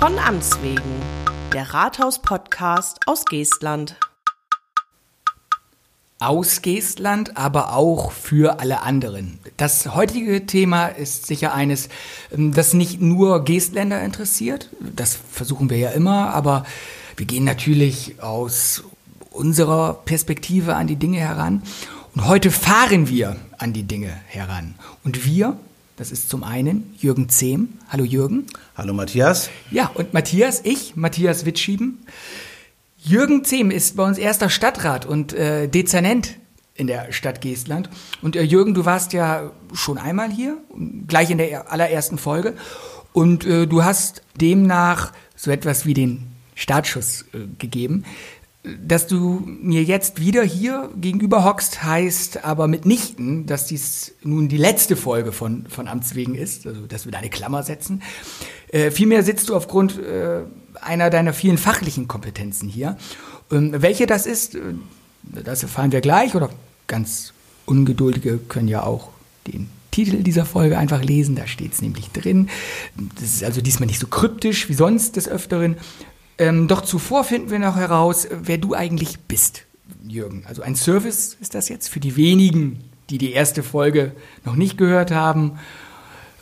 Von Amts wegen, der Rathaus-Podcast aus Geestland. Aus Geestland, aber auch für alle anderen. Das heutige Thema ist sicher eines, ähm, das nicht nur Geestländer interessiert. Das versuchen wir ja immer, aber wir gehen natürlich aus unserer Perspektive an die Dinge heran. Und heute fahren wir an die Dinge heran. Und wir, das ist zum einen Jürgen Zehm. Hallo Jürgen. Hallo Matthias. Ja, und Matthias, ich, Matthias Witschieben. Jürgen Zehm ist bei uns erster Stadtrat und äh, Dezernent in der Stadt Geestland. Und äh, Jürgen, du warst ja schon einmal hier, gleich in der allerersten Folge. Und äh, du hast demnach so etwas wie den Startschuss äh, gegeben. Dass du mir jetzt wieder hier gegenüber hockst, heißt aber mitnichten, dass dies nun die letzte Folge von, von Amts wegen ist, also dass wir da eine Klammer setzen. Äh, vielmehr sitzt du aufgrund äh, einer deiner vielen fachlichen Kompetenzen hier. Ähm, welche das ist, äh, das erfahren wir gleich oder ganz Ungeduldige können ja auch den Titel dieser Folge einfach lesen, da steht es nämlich drin. Das ist also diesmal nicht so kryptisch wie sonst des Öfteren, ähm, doch zuvor finden wir noch heraus, wer du eigentlich bist, Jürgen. Also ein Service ist das jetzt für die wenigen, die die erste Folge noch nicht gehört haben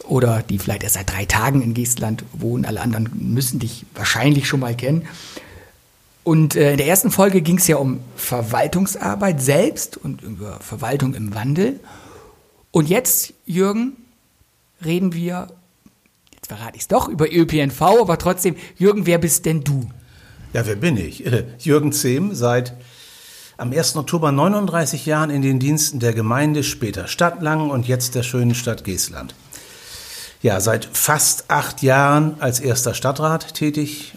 oder die vielleicht erst seit drei Tagen in Geestland wohnen. Alle anderen müssen dich wahrscheinlich schon mal kennen. Und äh, in der ersten Folge ging es ja um Verwaltungsarbeit selbst und über Verwaltung im Wandel. Und jetzt, Jürgen, reden wir verrate ich es doch, über ÖPNV, aber trotzdem, Jürgen, wer bist denn du? Ja, wer bin ich? Jürgen Zehm, seit am 1. Oktober 39 Jahren in den Diensten der Gemeinde, später Stadt Langen und jetzt der schönen Stadt Geestland. Ja, seit fast acht Jahren als erster Stadtrat tätig.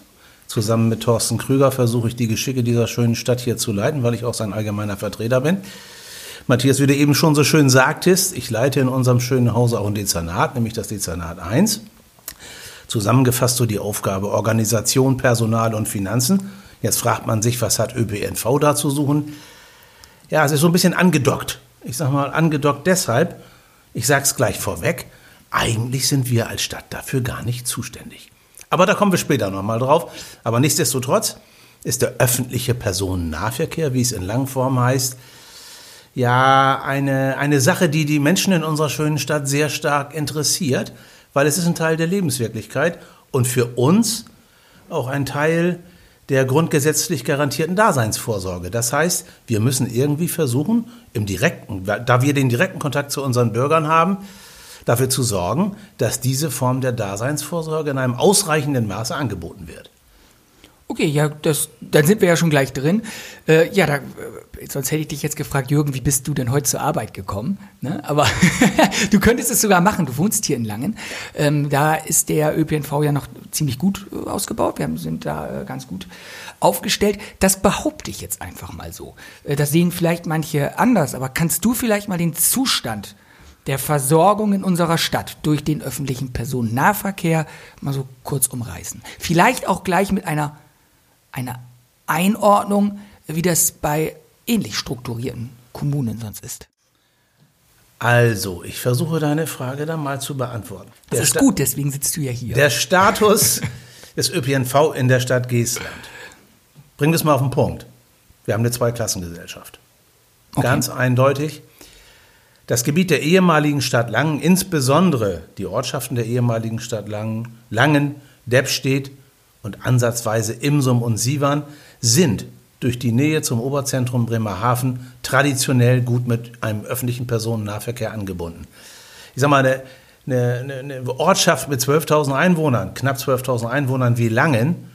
Zusammen mit Thorsten Krüger versuche ich die Geschicke dieser schönen Stadt hier zu leiten, weil ich auch sein allgemeiner Vertreter bin. Matthias, wie du eben schon so schön sagtest, ich leite in unserem schönen Hause auch ein Dezernat, nämlich das Dezernat 1. Zusammengefasst so die Aufgabe Organisation, Personal und Finanzen. Jetzt fragt man sich, was hat ÖPNV da zu suchen? Ja, es ist so ein bisschen angedockt. Ich sage mal angedockt deshalb, ich sage es gleich vorweg, eigentlich sind wir als Stadt dafür gar nicht zuständig. Aber da kommen wir später nochmal drauf. Aber nichtsdestotrotz ist der öffentliche Personennahverkehr, wie es in Langform heißt, ja eine, eine Sache, die die Menschen in unserer schönen Stadt sehr stark interessiert weil es ist ein Teil der Lebenswirklichkeit und für uns auch ein Teil der grundgesetzlich garantierten Daseinsvorsorge. Das heißt, wir müssen irgendwie versuchen, im direkten, da wir den direkten Kontakt zu unseren Bürgern haben, dafür zu sorgen, dass diese Form der Daseinsvorsorge in einem ausreichenden Maße angeboten wird. Okay, ja, das, dann sind wir ja schon gleich drin. Äh, ja, da, äh, sonst hätte ich dich jetzt gefragt, Jürgen, wie bist du denn heute zur Arbeit gekommen? Ne? Aber du könntest es sogar machen. Du wohnst hier in Langen. Ähm, da ist der ÖPNV ja noch ziemlich gut äh, ausgebaut. Wir sind da äh, ganz gut aufgestellt. Das behaupte ich jetzt einfach mal so. Das sehen vielleicht manche anders, aber kannst du vielleicht mal den Zustand der Versorgung in unserer Stadt durch den öffentlichen Personennahverkehr mal so kurz umreißen? Vielleicht auch gleich mit einer eine Einordnung, wie das bei ähnlich strukturierten Kommunen sonst ist. Also, ich versuche deine Frage dann mal zu beantworten. Das der ist Sta gut, deswegen sitzt du ja hier. Der Status des ÖPNV in der Stadt Geestland. Bring das mal auf den Punkt. Wir haben eine Zweiklassengesellschaft. Okay. Ganz eindeutig. Das Gebiet der ehemaligen Stadt Langen, insbesondere die Ortschaften der ehemaligen Stadt Langen, Langen, Deppstedt und ansatzweise Imsum und Sivan sind durch die Nähe zum Oberzentrum Bremerhaven traditionell gut mit einem öffentlichen Personennahverkehr angebunden. Ich sage mal, eine, eine, eine Ortschaft mit 12.000 Einwohnern, knapp 12.000 Einwohnern wie Langen,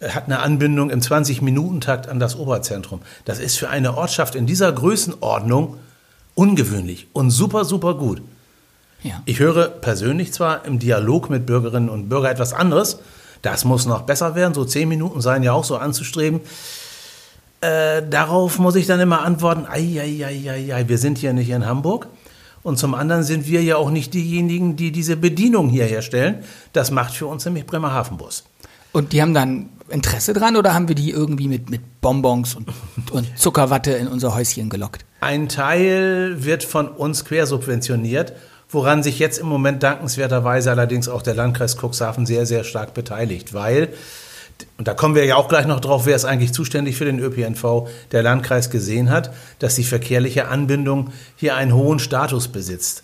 äh, hat eine Anbindung im 20-Minuten-Takt an das Oberzentrum. Das ist für eine Ortschaft in dieser Größenordnung ungewöhnlich und super, super gut. Ja. Ich höre persönlich zwar im Dialog mit Bürgerinnen und Bürgern etwas anderes, das muss noch besser werden. So zehn Minuten seien ja auch so anzustreben. Äh, darauf muss ich dann immer antworten, ei, ei, ei, ei, ei, wir sind hier nicht in Hamburg. Und zum anderen sind wir ja auch nicht diejenigen, die diese Bedienung hier herstellen. Das macht für uns nämlich Bremerhaven Bus. Und die haben dann Interesse dran oder haben wir die irgendwie mit, mit Bonbons und, und Zuckerwatte in unser Häuschen gelockt? Ein Teil wird von uns quersubventioniert woran sich jetzt im Moment dankenswerterweise allerdings auch der Landkreis Cuxhaven sehr, sehr stark beteiligt, weil und da kommen wir ja auch gleich noch drauf, wer ist eigentlich zuständig für den ÖPNV, der Landkreis gesehen hat, dass die verkehrliche Anbindung hier einen hohen Status besitzt.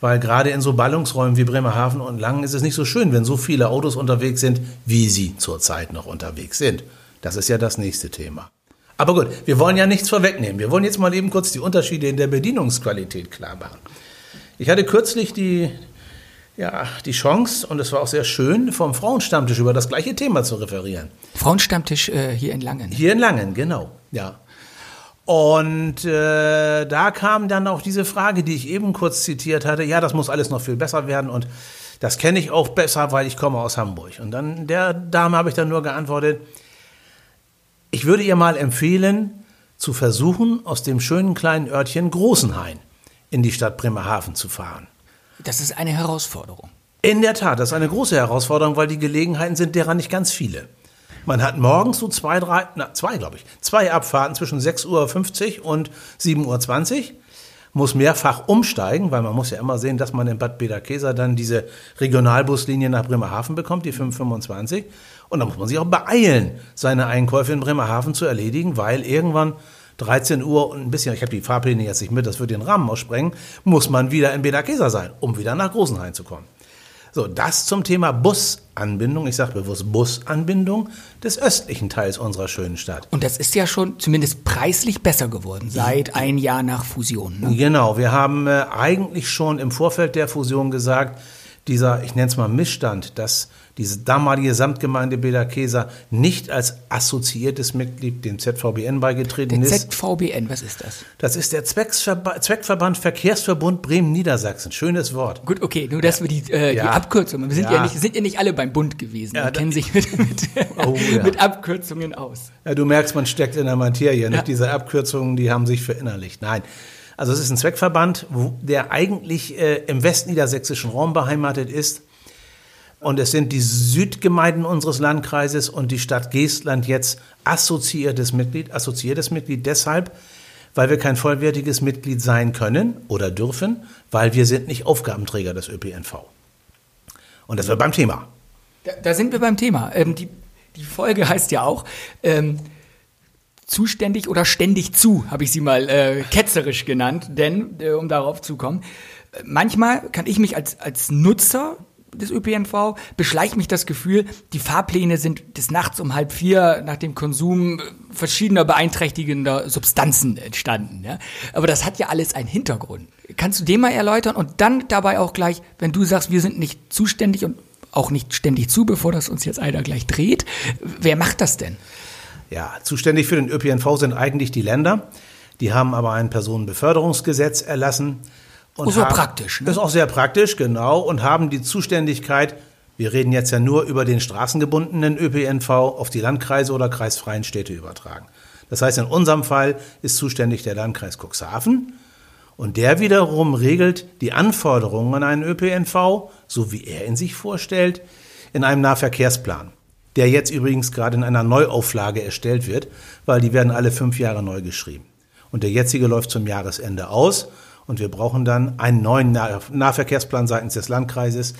Weil gerade in so Ballungsräumen wie Bremerhaven und Langen ist es nicht so schön, wenn so viele Autos unterwegs sind, wie sie zurzeit noch unterwegs sind. Das ist ja das nächste Thema. Aber gut, wir wollen ja nichts vorwegnehmen. Wir wollen jetzt mal eben kurz die Unterschiede in der Bedienungsqualität klar machen. Ich hatte kürzlich die, ja, die Chance, und es war auch sehr schön, vom Frauenstammtisch über das gleiche Thema zu referieren. Frauenstammtisch äh, hier in Langen. Hier in Langen, genau, ja. Und äh, da kam dann auch diese Frage, die ich eben kurz zitiert hatte, ja, das muss alles noch viel besser werden und das kenne ich auch besser, weil ich komme aus Hamburg. Und dann der Dame habe ich dann nur geantwortet, ich würde ihr mal empfehlen, zu versuchen, aus dem schönen kleinen Örtchen Großenhain in die Stadt Bremerhaven zu fahren. Das ist eine Herausforderung. In der Tat, das ist eine große Herausforderung, weil die Gelegenheiten sind derer nicht ganz viele. Man hat morgens so zwei, drei, na, zwei, glaube ich, zwei Abfahrten zwischen 6.50 Uhr und 7.20 Uhr. Muss mehrfach umsteigen, weil man muss ja immer sehen, dass man in Bad Bederkesa dann diese Regionalbuslinie nach Bremerhaven bekommt, die 525. Und da muss man sich auch beeilen, seine Einkäufe in Bremerhaven zu erledigen, weil irgendwann 13 Uhr und ein bisschen, ich habe die Fahrpläne jetzt nicht mit, das würde den Rahmen aussprengen, muss man wieder in Bederkesa sein, um wieder nach Großenhain zu kommen. So, das zum Thema Busanbindung, ich sage bewusst Busanbindung des östlichen Teils unserer schönen Stadt. Und das ist ja schon zumindest preislich besser geworden seit ein Jahr nach Fusion. Ne? Genau, wir haben äh, eigentlich schon im Vorfeld der Fusion gesagt, dieser, ich nenne es mal Missstand, dass diese damalige Samtgemeinde Bederkesa nicht als assoziiertes Mitglied dem ZVBN beigetreten Der ist. ZVBN, was ist das? Das ist der Zwecksverba Zweckverband Verkehrsverbund Bremen-Niedersachsen. Schönes Wort. Gut, okay, nur dass wir die, äh, die Ja. Abkürzungen, wir sind ja. Ja. nicht, sind ja nicht alle beim Bund gewesen, Ja, kennen sich mit, mit, Oh, ja. mit Abkürzungen aus. Ja, du merkst, man steckt in der Materie. Ja. Nicht? Diese Abkürzungen, die haben sich verinnerlicht. Nein. Also es ist ein Zweckverband, der eigentlich äh, im westniedersächsischen Raum beheimatet ist. Und es sind die Südgemeinden unseres Landkreises und die Stadt Geestland jetzt assoziiertes Mitglied. Assoziiertes Mitglied deshalb, weil wir kein vollwertiges Mitglied sein können oder dürfen, weil wir sind nicht Aufgabenträger des ÖPNV. Und das wird beim Thema. Da, da sind wir beim Thema. Ähm, die, die Folge heißt ja auch ähm, zuständig oder ständig zu, habe ich sie mal äh, ketzerisch genannt, denn, äh, um darauf zu kommen, äh, manchmal kann ich mich als, als Nutzer des ÖPNV, beschleicht mich das Gefühl, die Fahrpläne sind des Nachts um halb vier nach dem Konsum verschiedener beeinträchtigender Substanzen entstanden. Ja? Aber das hat ja alles einen Hintergrund. Kannst du den mal erläutern und dann dabei auch gleich, wenn du sagst, wir sind nicht zuständig und auch nicht ständig zu, bevor das uns jetzt einer gleich dreht, wer macht das denn? Ja, zuständig für den ÖPNV sind eigentlich die Länder. Die haben aber ein Personenbeförderungsgesetz erlassen. Und so haben- praktisch, ne? Ist auch sehr praktisch, genau. Und haben die Zuständigkeit, wir reden jetzt ja nur über den straßengebundenen ÖPNV, auf die Landkreise oder kreisfreien Städte übertragen. Das heißt, in unserem Fall ist zuständig der Landkreis Cuxhaven. Und der wiederum regelt die Anforderungen an einen ÖPNV, so wie er ihn sich vorstellt, in einem Nahverkehrsplan, der jetzt übrigens gerade in einer Neuauflage erstellt wird, weil die werden alle fünf Jahre neu geschrieben. Und der jetzige läuft zum Jahresende aus und wir brauchen dann einen neuen Nah Nahverkehrsplan seitens des Landkreises,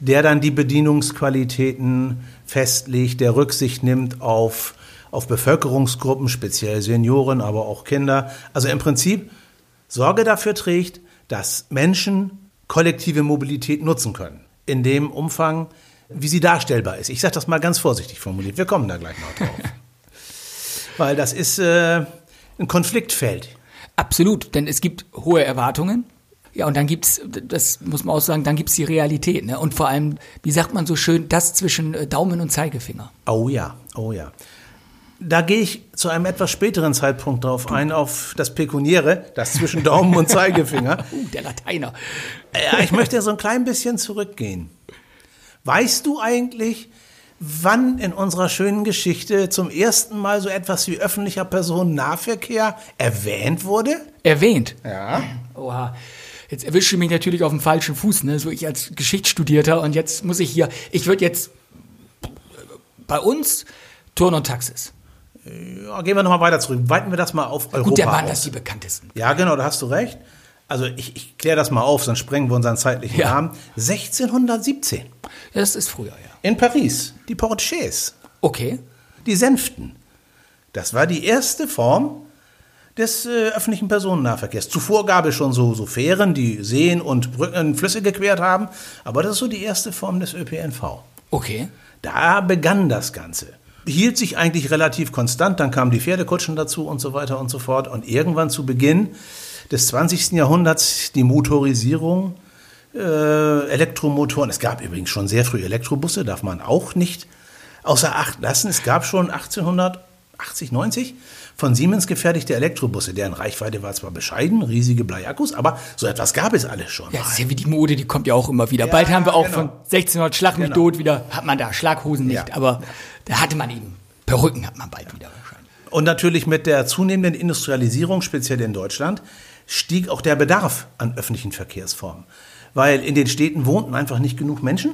der dann die Bedienungsqualitäten festlegt, der Rücksicht nimmt auf, auf Bevölkerungsgruppen, speziell Senioren, aber auch Kinder. Also im Prinzip Sorge dafür trägt, dass Menschen kollektive Mobilität nutzen können. In dem Umfang, wie sie darstellbar ist. Ich sage das mal ganz vorsichtig formuliert. Wir kommen da gleich noch drauf. Weil das ist äh, ein Konfliktfeld. Absolut, denn es gibt hohe Erwartungen. Ja, und dann gibt's, das muss man auch sagen, dann gibt's die Realität. Ne? Und vor allem, wie sagt man so schön, das zwischen äh, Daumen und Zeigefinger. Oh ja, oh ja. Da gehe ich zu einem etwas späteren Zeitpunkt drauf ein, auf das Pekuniäre, das zwischen Daumen und Zeigefinger. Uh, der Lateiner. Ja, ich möchte so ein klein bisschen zurückgehen. Weißt du eigentlich, wann in unserer schönen Geschichte zum ersten Mal so etwas wie öffentlicher Personennahverkehr erwähnt wurde? Erwähnt. Ja. Oha. Jetzt erwische ich mich natürlich auf dem falschen Fuß, ne? So ich als Geschichtsstudierter und jetzt muss ich hier, ich würde jetzt bei uns Turn und Taxis. ja gehen wir nochmal weiter zurück. Weiten wir das mal auf Europa Gut, der waren das die bekanntesten. Ja, genau, da hast du recht. Also ich, ich kläre das mal auf, sonst sprengen wir unseren zeitlichen Ja. Rahmen. 1617 Ja, das ist früher, ja. In Paris, die Portiers, Okay. die Sänften. Das war die erste Form des äh, öffentlichen Personennahverkehrs. Zuvor gab es schon so, so Fähren, die Seen und Brücken, Flüsse gequert haben, aber das ist so die erste Form des ÖPNV. Okay. Da begann das Ganze. Hielt sich eigentlich relativ konstant, dann kamen die Pferdekutschen dazu und so weiter und so fort. Und irgendwann zu Beginn des 20. Jahrhunderts die Motorisierung, äh, Elektromotoren. Es gab übrigens schon sehr früh Elektrobusse, darf man auch nicht außer Acht lassen. Es gab schon 1880, 90 von Siemens gefertigte Elektrobusse. Deren Reichweite war zwar bescheiden, riesige Bleiakkus, aber so etwas gab es alles schon. Ja, das ist ja wie die Mode, die kommt ja auch immer wieder. Ja, Bald haben wir auch genau. von 1600 Schlag mich Genau. tot wieder, hat man da Schlaghosen nicht, Ja. aber da hatte man eben Perücken hat man bald wieder wahrscheinlich. Und natürlich mit der zunehmenden Industrialisierung, speziell in Deutschland, stieg auch der Bedarf an öffentlichen Verkehrsformen. Weil in den Städten wohnten einfach nicht genug Menschen,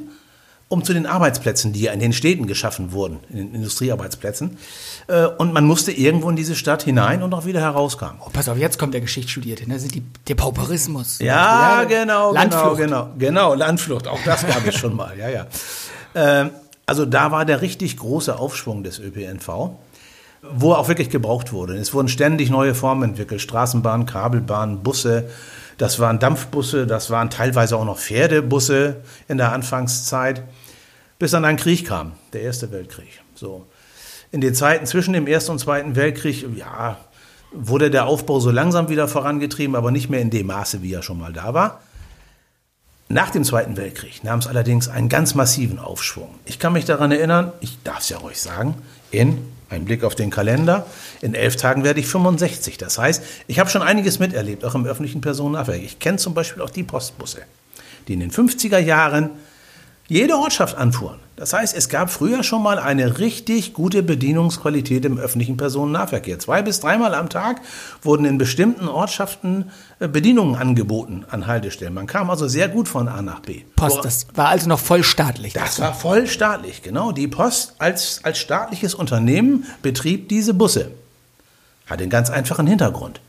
um zu den Arbeitsplätzen, die ja in den Städten geschaffen wurden, in den Industriearbeitsplätzen. Äh, Und man musste irgendwo in diese Stadt hinein und auch wieder herauskam. Oh, pass auf, jetzt kommt der Geschichtsstudierte, ne? sind die, der Pauperismus. Ja, Ja, genau, Landflucht. genau, genau, genau, Landflucht, auch das gab es schon mal, ja, ja. Ähm, also da war der richtig große Aufschwung des ÖPNV, wo er auch wirklich gebraucht wurde. Es wurden ständig neue Formen entwickelt, Straßenbahn, Kabelbahn, Busse, das waren Dampfbusse, das waren teilweise auch noch Pferdebusse in der Anfangszeit, bis dann ein Krieg kam, der Erste Weltkrieg. So. In den Zeiten zwischen dem Ersten und Zweiten Weltkrieg, ja, wurde der Aufbau so langsam wieder vorangetrieben, aber nicht mehr in dem Maße, wie er schon mal da war. Nach dem Zweiten Weltkrieg nahm es allerdings einen ganz massiven Aufschwung. Ich kann mich daran erinnern, ich darf es ja ruhig sagen, in, ein Blick auf den Kalender, in elf Tagen werde ich 65. Das heißt, ich habe schon einiges miterlebt, auch im öffentlichen Personennahverkehr. Ich kenne zum Beispiel auch die Postbusse, die in den 50er Jahren jede Ortschaft anfuhren. Das heißt, es gab früher schon mal eine richtig gute Bedienungsqualität im öffentlichen Personennahverkehr. Zwei bis dreimal am Tag wurden in bestimmten Ortschaften äh, Bedienungen angeboten an Haltestellen. Man kam also sehr gut von A nach B. Post, das war also noch voll staatlich. Das war voll staatlich, genau. Die Post als, als staatliches Unternehmen betrieb diese Busse. Hat einen ganz einfachen Hintergrund.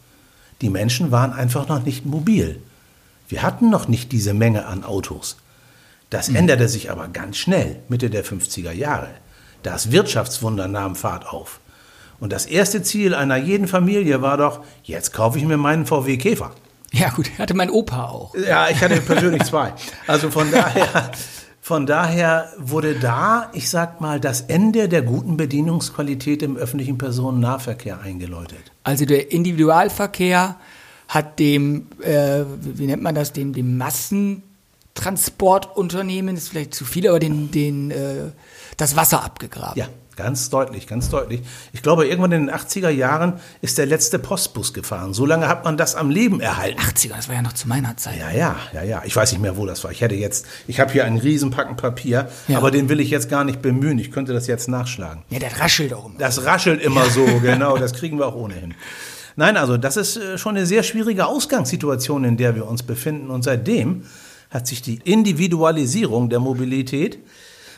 Die Menschen waren einfach noch nicht mobil. Wir hatten noch nicht diese Menge an Autos. Das änderte sich aber ganz schnell, Mitte der 50er Jahre. Das Wirtschaftswunder nahm Fahrt auf. Und das erste Ziel einer jeden Familie war doch, jetzt kaufe ich mir meinen VW Käfer. Ja gut, hatte mein Opa auch. Ja, ich hatte persönlich zwei. Also von daher, von daher wurde da, ich sag mal, das Ende der guten Bedienungsqualität im öffentlichen Personennahverkehr eingeläutet. Also der Individualverkehr hat dem, äh, wie nennt man das, dem, dem Massentransportunternehmen, ist vielleicht zu viel, aber den, den, äh, das Wasser abgegraben. Ja, ganz deutlich, ganz deutlich. Ich glaube, irgendwann in den 80er Jahren ist der letzte Postbus gefahren. So lange hat man das am Leben erhalten. 80er, das war ja noch zu meiner Zeit. Ja, ja, ja, ja. Ich weiß nicht mehr, wo das war. Ich hätte jetzt, ich habe hier einen Riesenpacken Papier, Ja. aber den will ich jetzt gar nicht bemühen. Ich könnte das jetzt nachschlagen. Ja, der raschelt auch immer. Das raschelt immer so, genau, das kriegen wir auch ohnehin. Nein, also das ist äh, schon eine sehr schwierige Ausgangssituation, in der wir uns befinden. Und seitdem hat sich die Individualisierung der Mobilität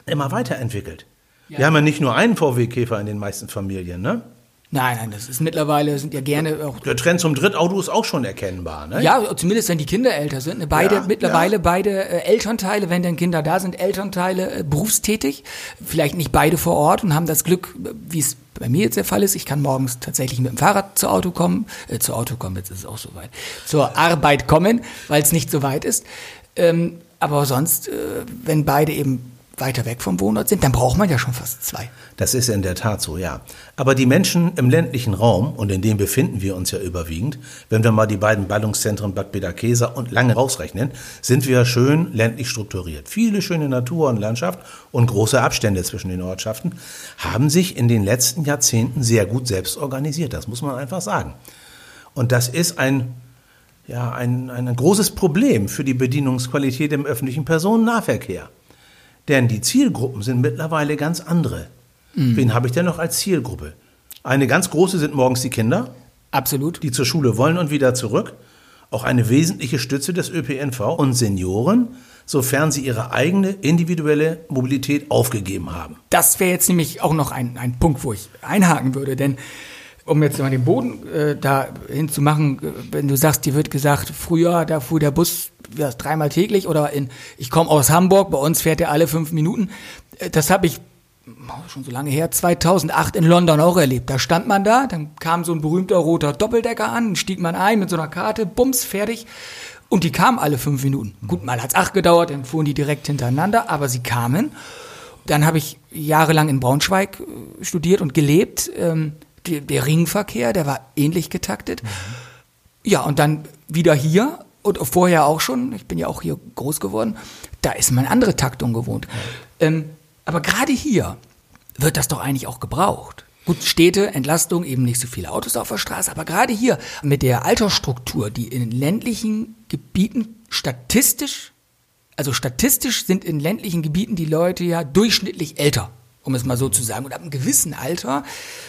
immer weiterentwickelt. Wir haben ja nicht nur einen VW-Käfer in den meisten Familien, ne? Nein, nein, das ist mittlerweile, sind ja gerne auch Der Trend zum Drittauto ist auch schon erkennbar, ne? Ja, zumindest wenn die Kinder älter sind. Ne? Beide, Ja, mittlerweile ja. beide äh, Elternteile, wenn denn Kinder da sind, Elternteile äh, berufstätig. Vielleicht nicht beide vor Ort und haben das Glück, äh, wie es bei mir jetzt der Fall ist. Ich kann morgens tatsächlich mit dem Fahrrad zur Auto kommen, äh, zur Auto kommen, jetzt ist es auch soweit, zur Arbeit kommen, weil es nicht so weit ist. Ähm, aber sonst, äh, wenn beide eben weiter weg vom Wohnort sind, dann braucht man ja schon fast zwei. Das ist in der Tat so, ja. Aber die Menschen im ländlichen Raum, und in dem befinden wir uns ja überwiegend, wenn wir mal die beiden Ballungszentren Bad Bederkesa und Lange rausrechnen, sind wir schön ländlich strukturiert. Viele schöne Natur und Landschaft und große Abstände zwischen den Ortschaften haben sich in den letzten Jahrzehnten sehr gut selbst organisiert. Das muss man einfach sagen. Und das ist ein, ja, ein, ein großes Problem für die Bedienungsqualität im öffentlichen Personennahverkehr. Denn die Zielgruppen sind mittlerweile ganz andere. Wen habe ich denn noch als Zielgruppe? Eine ganz große sind morgens die Kinder, Absolut. die zur Schule wollen und wieder zurück. Auch eine wesentliche Stütze des ÖPNV und Senioren, sofern sie ihre eigene individuelle Mobilität aufgegeben haben. Das wäre jetzt nämlich auch noch ein, ein Punkt, wo ich einhaken würde, denn um jetzt mal den Boden äh, da hinzumachen, äh, wenn du sagst, dir wird gesagt, früher, da fuhr der Bus ja, dreimal täglich oder in, ich komme aus Hamburg, bei uns fährt er alle fünf Minuten. Äh, das habe ich oh, schon so lange her, 2008 in London auch erlebt. Da stand man da, dann kam so ein berühmter roter Doppeldecker an, stieg man ein mit so einer Karte, bums, fertig. Und die kamen alle fünf Minuten. Gut, mal hat's acht gedauert, dann fuhren die direkt hintereinander, aber sie kamen. Dann habe ich jahrelang in Braunschweig äh, studiert und gelebt. Ähm, die, der Ringverkehr, der war ähnlich getaktet. Mhm. Ja, und dann wieder hier und vorher auch schon, ich bin ja auch hier groß geworden, da ist man andere Taktung gewohnt. Ähm, aber gerade hier wird das doch eigentlich auch gebraucht. Gut, Städte, Entlastung, eben nicht so viele Autos auf der Straße, aber gerade hier mit der Altersstruktur, die in ländlichen Gebieten statistisch, also statistisch sind in ländlichen Gebieten die Leute ja durchschnittlich älter um es mal so zu sagen. Und ab einem gewissen Alter,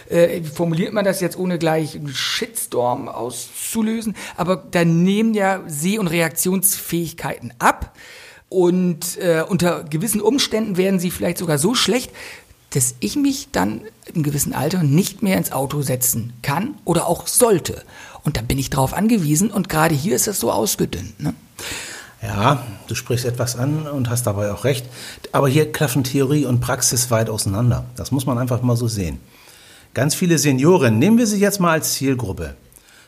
äh, formuliert man das jetzt ohne gleich einen Shitstorm auszulösen, aber da nehmen ja Seh- und Reaktionsfähigkeiten ab. Und äh, unter gewissen Umständen werden sie vielleicht sogar so schlecht, dass ich mich dann im gewissen Alter nicht mehr ins Auto setzen kann oder auch sollte. Und da bin ich drauf angewiesen und gerade hier ist das so ausgedünnt. Ne? Ja, du sprichst etwas an und hast dabei auch recht. Aber hier klaffen Theorie und Praxis weit auseinander. Das muss man einfach mal so sehen. Ganz viele Senioren, nehmen wir sie jetzt mal als Zielgruppe,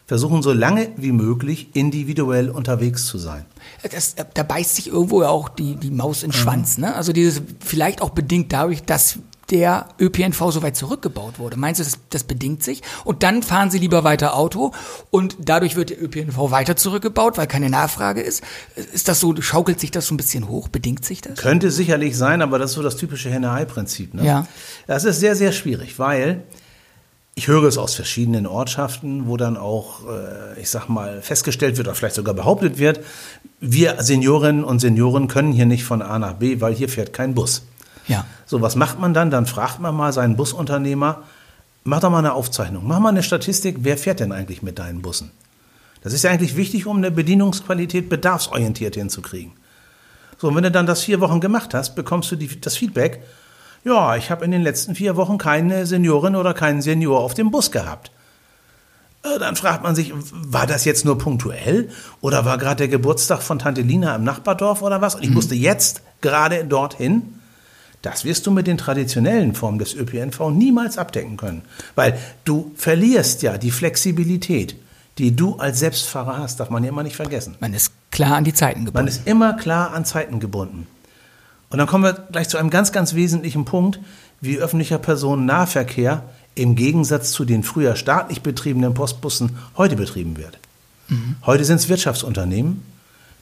versuchen so lange wie möglich individuell unterwegs zu sein. Das, da beißt sich irgendwo auch die, die Maus in den mhm. Schwanz. Ne? Also dieses vielleicht auch bedingt dadurch, dass der ÖPNV so weit zurückgebaut wurde. Meinst du, das, das bedingt sich? Und dann fahren sie lieber weiter Auto und dadurch wird der ÖPNV weiter zurückgebaut, weil keine Nachfrage ist. Ist das so, schaukelt sich das so ein bisschen hoch? Bedingt sich das? Könnte sicherlich sein, aber das ist so das typische Henne-Ei-Prinzip. Ne? Ja. Das ist sehr, sehr schwierig, weil ich höre es aus verschiedenen Ortschaften, wo dann auch, äh, ich sag mal, festgestellt wird oder vielleicht sogar behauptet wird, wir Seniorinnen und Senioren können hier nicht von A nach B, weil hier fährt kein Bus. Ja. So, was macht man dann? Dann fragt man mal seinen Busunternehmer, mach doch mal eine Aufzeichnung, mach mal eine Statistik, wer fährt denn eigentlich mit deinen Bussen? Das ist ja eigentlich wichtig, um eine Bedienungsqualität bedarfsorientiert hinzukriegen. So, und wenn du dann das vier Wochen gemacht hast, bekommst du die, das Feedback, ja, ich habe in den letzten vier Wochen keine Seniorin oder keinen Senior auf dem Bus gehabt. Äh, dann fragt man sich, war das jetzt nur punktuell oder war gerade der Geburtstag von Tante Lina im Nachbardorf oder was? Und ich mhm. musste jetzt gerade dorthin. Das wirst du mit den traditionellen Formen des ÖPNV niemals abdecken können, weil du verlierst ja die Flexibilität, die du als Selbstfahrer hast, darf man ja immer nicht vergessen. Man ist klar an die Zeiten gebunden. Man ist immer klar an Zeiten gebunden. Und dann kommen wir gleich zu einem ganz, ganz wesentlichen Punkt, wie öffentlicher Personennahverkehr im Gegensatz zu den früher staatlich betriebenen Postbussen heute betrieben wird. Mhm. Heute sind es Wirtschaftsunternehmen,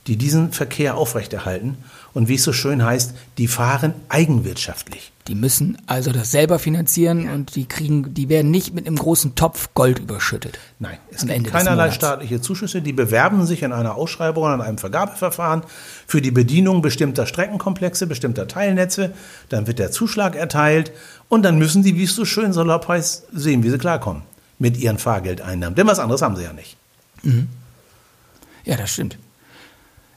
die diesen Verkehr aufrechterhalten und wie es so schön heißt, die fahren eigenwirtschaftlich. Die müssen also das selber finanzieren ja. und die kriegen, die werden nicht mit einem großen Topf Gold überschüttet. Nein, es gibt Ende keinerlei staatliche Zuschüsse. Die bewerben sich in einer Ausschreibung oder in einem Vergabeverfahren für die Bedienung bestimmter Streckenkomplexe, bestimmter Teilnetze. Dann wird der Zuschlag erteilt und dann müssen die, wie es so schön soll, sehen, wie sie klarkommen mit ihren Fahrgeldeinnahmen. Denn was anderes haben sie ja nicht. Mhm. Ja, das stimmt.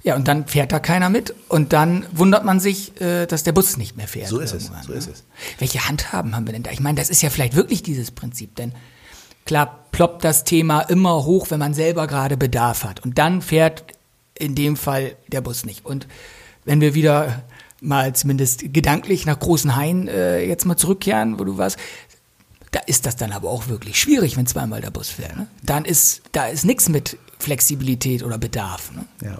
Ja, und dann fährt da keiner mit und dann wundert man sich, äh, dass der Bus nicht mehr fährt. So ist es, so ist ne? es. Welche Handhaben haben wir denn da? Ich meine, das ist ja vielleicht wirklich dieses Prinzip, denn klar ploppt das Thema immer hoch, wenn man selber gerade Bedarf hat und dann fährt in dem Fall der Bus nicht. Und wenn wir wieder mal zumindest gedanklich nach Großen Hain äh, jetzt mal zurückkehren, wo du warst, da ist das dann aber auch wirklich schwierig, wenn zweimal der Bus fährt. Ne? Dann ist, da ist nichts mit Flexibilität oder Bedarf. Ne? Ja.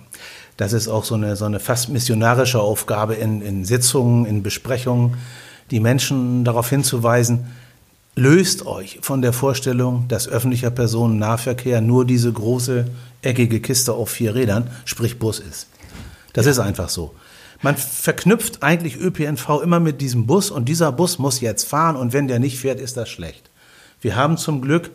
Das ist auch so eine, so eine fast missionarische Aufgabe in, in Sitzungen, in Besprechungen, die Menschen darauf hinzuweisen, löst euch von der Vorstellung, dass öffentlicher Personennahverkehr nur diese große eckige Kiste auf vier Rädern, sprich Bus ist. Das ja. ist einfach so. Man verknüpft eigentlich ÖPNV immer mit diesem Bus und dieser Bus muss jetzt fahren und wenn der nicht fährt, ist das schlecht. Wir haben zum Glück,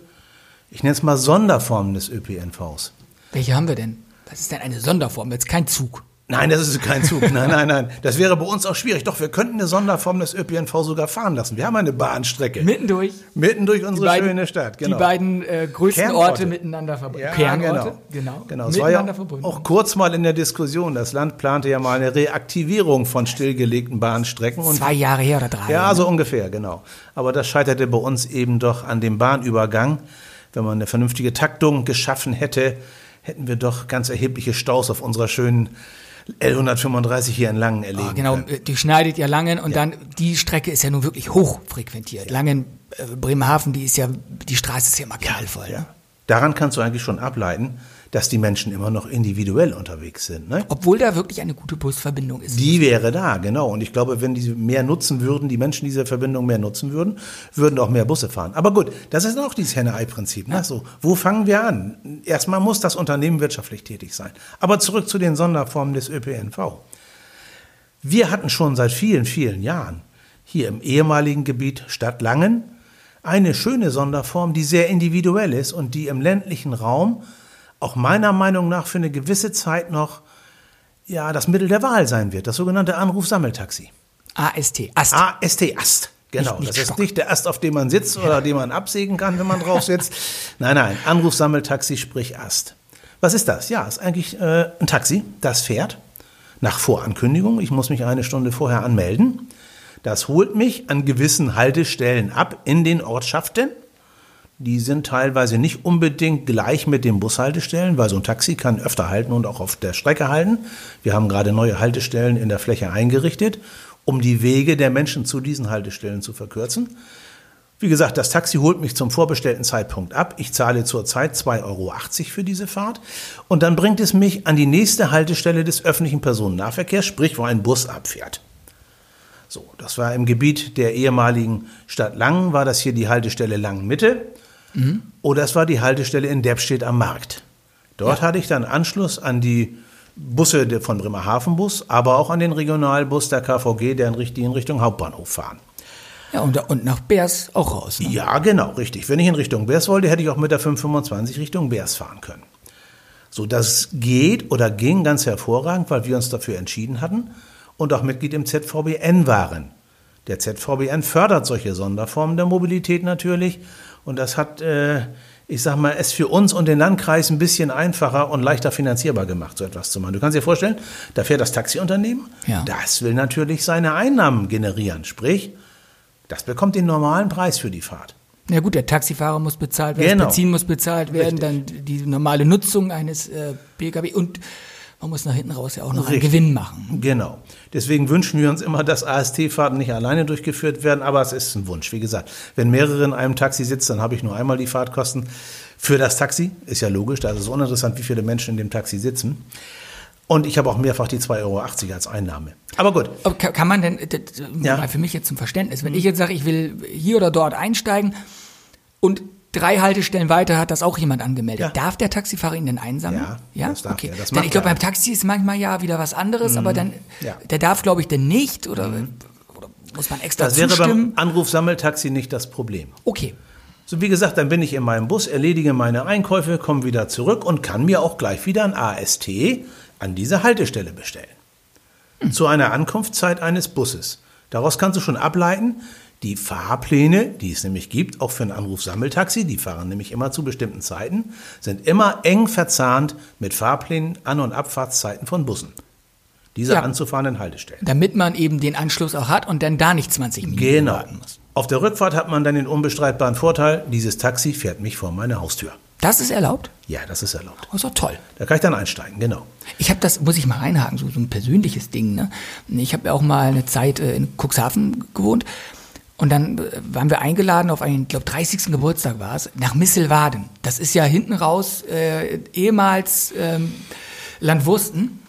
ich nenne es mal Sonderformen des ÖPNVs. Welche haben wir denn? Was ist denn eine Sonderform? Jetzt kein Zug. Nein, das ist kein Zug. Nein, nein, nein. Das wäre bei uns auch schwierig. Doch, wir könnten eine Sonderform des ÖPNV sogar fahren lassen. Wir haben eine Bahnstrecke. Mitten durch. Mitten durch unsere beiden- schöne Stadt, genau. Die beiden äh, größten Kernorte. Orte miteinander verbunden. Ja, Kernorte, genau. genau. genau. Es war ja verbunden. auch kurz mal in der Diskussion. Das Land plante ja mal eine Reaktivierung von stillgelegten Bahnstrecken. Und Zwei Jahre her oder drei. ja, ne? so ungefähr, genau. Aber das scheiterte bei uns eben doch an dem Bahnübergang. Wenn man eine vernünftige Taktung geschaffen hätte, hätten wir doch ganz erhebliche Staus auf unserer schönen L135 hier in Langen erleben Ah, genau, äh, durchschneidet ja Langen und dann, die Strecke ist ja nun wirklich hoch frequentiert. Langen, äh, Bremerhaven, die ist ja, die Straße ist ja immer knallvoll. Ne? Daran kannst du eigentlich schon ableiten, dass die Menschen immer noch individuell unterwegs sind. Ne? Obwohl da wirklich eine gute Busverbindung ist. Die wäre da, genau. Und ich glaube, wenn die mehr nutzen würden, die Menschen diese Verbindung mehr nutzen würden, würden auch mehr Busse fahren. Aber gut, das ist auch dieses Henne-Ei-Prinzip. Ne? So, wo fangen wir an? Erstmal muss das Unternehmen wirtschaftlich tätig sein. Aber zurück zu den Sonderformen des ÖPNV. Wir hatten schon seit vielen, vielen Jahren hier im ehemaligen Gebiet Stadt Langen eine schöne Sonderform, die sehr individuell ist und die im ländlichen Raum auch meiner Meinung nach für eine gewisse Zeit noch ja, das Mittel der Wahl sein wird, das sogenannte Anrufsammeltaxi. AST, AST. AST, Ast. Genau, Nicht- nicht das ist Stock. nicht der Ast, auf dem man sitzt oder den man absägen kann, wenn man drauf sitzt. nein, nein, Anrufsammeltaxi, sprich Ast. Was ist das? Ja, ist eigentlich äh, ein Taxi, das fährt nach Vorankündigung. Ich muss mich eine Stunde vorher anmelden. Das holt mich an gewissen Haltestellen ab in den Ortschaften. Die sind teilweise nicht unbedingt gleich mit den Bushaltestellen, weil so ein Taxi kann öfter halten und auch auf der Strecke halten. Wir haben gerade neue Haltestellen in der Fläche eingerichtet, um die Wege der Menschen zu diesen Haltestellen zu verkürzen. Wie gesagt, das Taxi holt mich zum vorbestellten Zeitpunkt ab. Ich zahle zurzeit 2,80 Euro für diese Fahrt. Und dann bringt es mich an die nächste Haltestelle des öffentlichen Personennahverkehrs, sprich, wo ein Bus abfährt. So, das war im Gebiet der ehemaligen Stadt Langen, war das hier die Haltestelle Langen-Mitte. Oder es war die Haltestelle in Deppstedt am Markt. Dort hatte ich dann Anschluss an die Busse von Bremerhaven Bus, aber auch an den Regionalbus der KVG, der in Richtung Hauptbahnhof fahren. Ja, und, und nach Beers auch raus. Ne? Ja, genau, richtig. Wenn ich in Richtung Beers wollte, hätte ich auch mit der 525 Richtung Beers fahren können. So, das geht oder ging ganz hervorragend, weil wir uns dafür entschieden hatten und auch Mitglied im ZVBN waren. Der ZVBN fördert solche Sonderformen der Mobilität natürlich und das hat, äh, ich sag mal, es für uns und den Landkreis ein bisschen einfacher und leichter finanzierbar gemacht, so etwas zu machen. Du kannst dir vorstellen, da fährt das Taxiunternehmen, Ja. das will natürlich seine Einnahmen generieren, sprich, das bekommt den normalen Preis für die Fahrt. Ja gut, der Taxifahrer muss bezahlt werden, Genau. das Benzin muss bezahlt werden, Richtig. dann die normale Nutzung eines äh, Pkw und man muss nach hinten raus ja auch noch einen Richtig. Gewinn machen. Genau. Deswegen wünschen wir uns immer, dass AST-Fahrten nicht alleine durchgeführt werden, aber es ist ein Wunsch. Wie gesagt, wenn mehrere in einem Taxi sitzen, dann habe ich nur einmal die Fahrtkosten für das Taxi. Ist ja logisch, da ist es uninteressant, wie viele Menschen in dem Taxi sitzen. Und ich habe auch mehrfach die 2,80 Euro als Einnahme. Aber gut, Aber kann, man denn, das, Ja. für mich jetzt zum Verständnis, wenn ich jetzt sage, ich will hier oder dort einsteigen und drei Haltestellen weiter hat das auch jemand angemeldet, Ja. darf der Taxifahrer ihn denn einsammeln? Ja, das darf okay. er. Das Denn ich glaube, beim Taxi ist manchmal ja wieder was anderes, aber dann, Ja. Mhm. der darf, glaube ich, denn nicht oder, oder muss man extra das wäre zustimmen? beim Anrufsammeltaxi nicht das Problem. okay. So wie gesagt, dann bin ich in meinem Bus, erledige meine Einkäufe, komme wieder zurück und kann mir auch gleich wieder ein AST an diese Haltestelle bestellen. Zu einer Ankunftszeit eines Busses. Daraus kannst du schon ableiten, die Fahrpläne, die es nämlich gibt, auch für ein Anrufsammeltaxi, die fahren nämlich immer zu bestimmten Zeiten, sind immer eng verzahnt mit Fahrplänen, An- und Abfahrtszeiten von Bussen. Diese Ja. anzufahrenden Haltestellen. Damit man eben den Anschluss auch hat und dann da nicht 20 Minuten Genau. warten muss. Auf der Rückfahrt hat man dann den unbestreitbaren Vorteil, dieses Taxi fährt mich vor meine Haustür. Das ist erlaubt? Ja, das ist erlaubt. Also toll. Da kann ich dann einsteigen, genau. Ich habe das, muss ich mal reinhaken, so, so ein persönliches Ding. Ne? Ich habe ja auch mal eine Zeit äh, in Cuxhaven gewohnt und dann äh, waren wir eingeladen auf einen, ich glaube 30. Geburtstag war es, nach Misselwaden. Das ist ja hinten raus äh, ehemals ähm, Landwursten.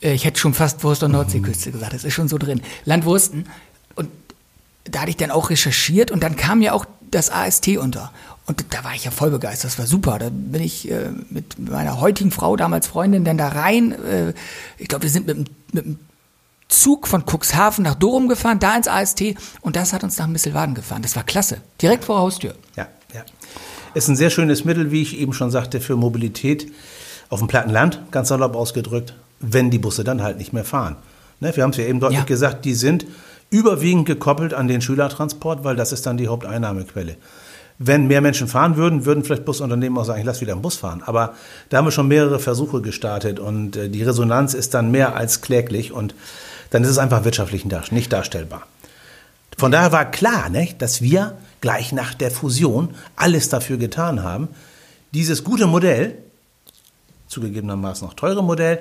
Äh, Ich hätte schon fast Wurst- und Nordseeküste gesagt, das ist schon so drin. Landwursten. Und da hatte ich dann auch recherchiert und dann kam ja auch das AST unter. Und da war ich ja voll begeistert, das war super. Da bin ich äh, mit meiner heutigen Frau, damals Freundin, dann da rein. Äh, ich glaube, wir sind mit, mit dem Zug von Cuxhaven nach Dorum gefahren, da ins AST und das hat uns nach Misselwaden gefahren. Das war klasse, direkt vor der Haustür. Ja, ja. Ist ein sehr schönes Mittel, wie ich eben schon sagte, für Mobilität auf dem platten Land, ganz salopp ausgedrückt. wenn die Busse dann halt nicht mehr fahren. Ne, wir haben es ja eben deutlich Ja. gesagt, die sind überwiegend gekoppelt an den Schülertransport, weil das ist dann die Haupteinnahmequelle. Wenn mehr Menschen fahren würden, würden vielleicht Busunternehmen auch sagen, ich lass wieder einen Bus fahren. Aber da haben wir schon mehrere Versuche gestartet und äh, die Resonanz ist dann mehr als kläglich und dann ist es einfach wirtschaftlich nicht darstellbar. Von daher war klar, ne, dass wir gleich nach der Fusion alles dafür getan haben, dieses gute Modell, zugegebenermaßen noch teure Modell,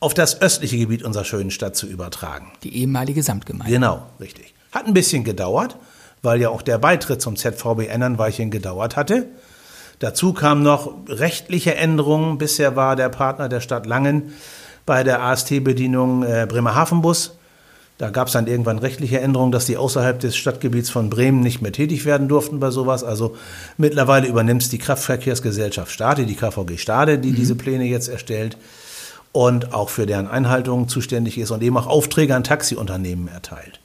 auf das östliche Gebiet unserer schönen Stadt zu übertragen. Die ehemalige Samtgemeinde. Genau, richtig. Hat ein bisschen gedauert, weil ja auch der Beitritt zum ZVBN ein Weilchen gedauert hatte. Dazu kamen noch rechtliche Änderungen. Bisher war der Partner der Stadt Langen bei der AST-Bedienung äh, Bremerhavenbus. Da gab es dann irgendwann rechtliche Änderungen, dass die außerhalb des Stadtgebiets von Bremen nicht mehr tätig werden durften bei sowas. Also mittlerweile übernimmt es die Kraftverkehrsgesellschaft Stade, die KVG Stade, die diese Pläne jetzt erstellt und auch für deren Einhaltung zuständig ist und eben auch Aufträge an Taxiunternehmen erteilt.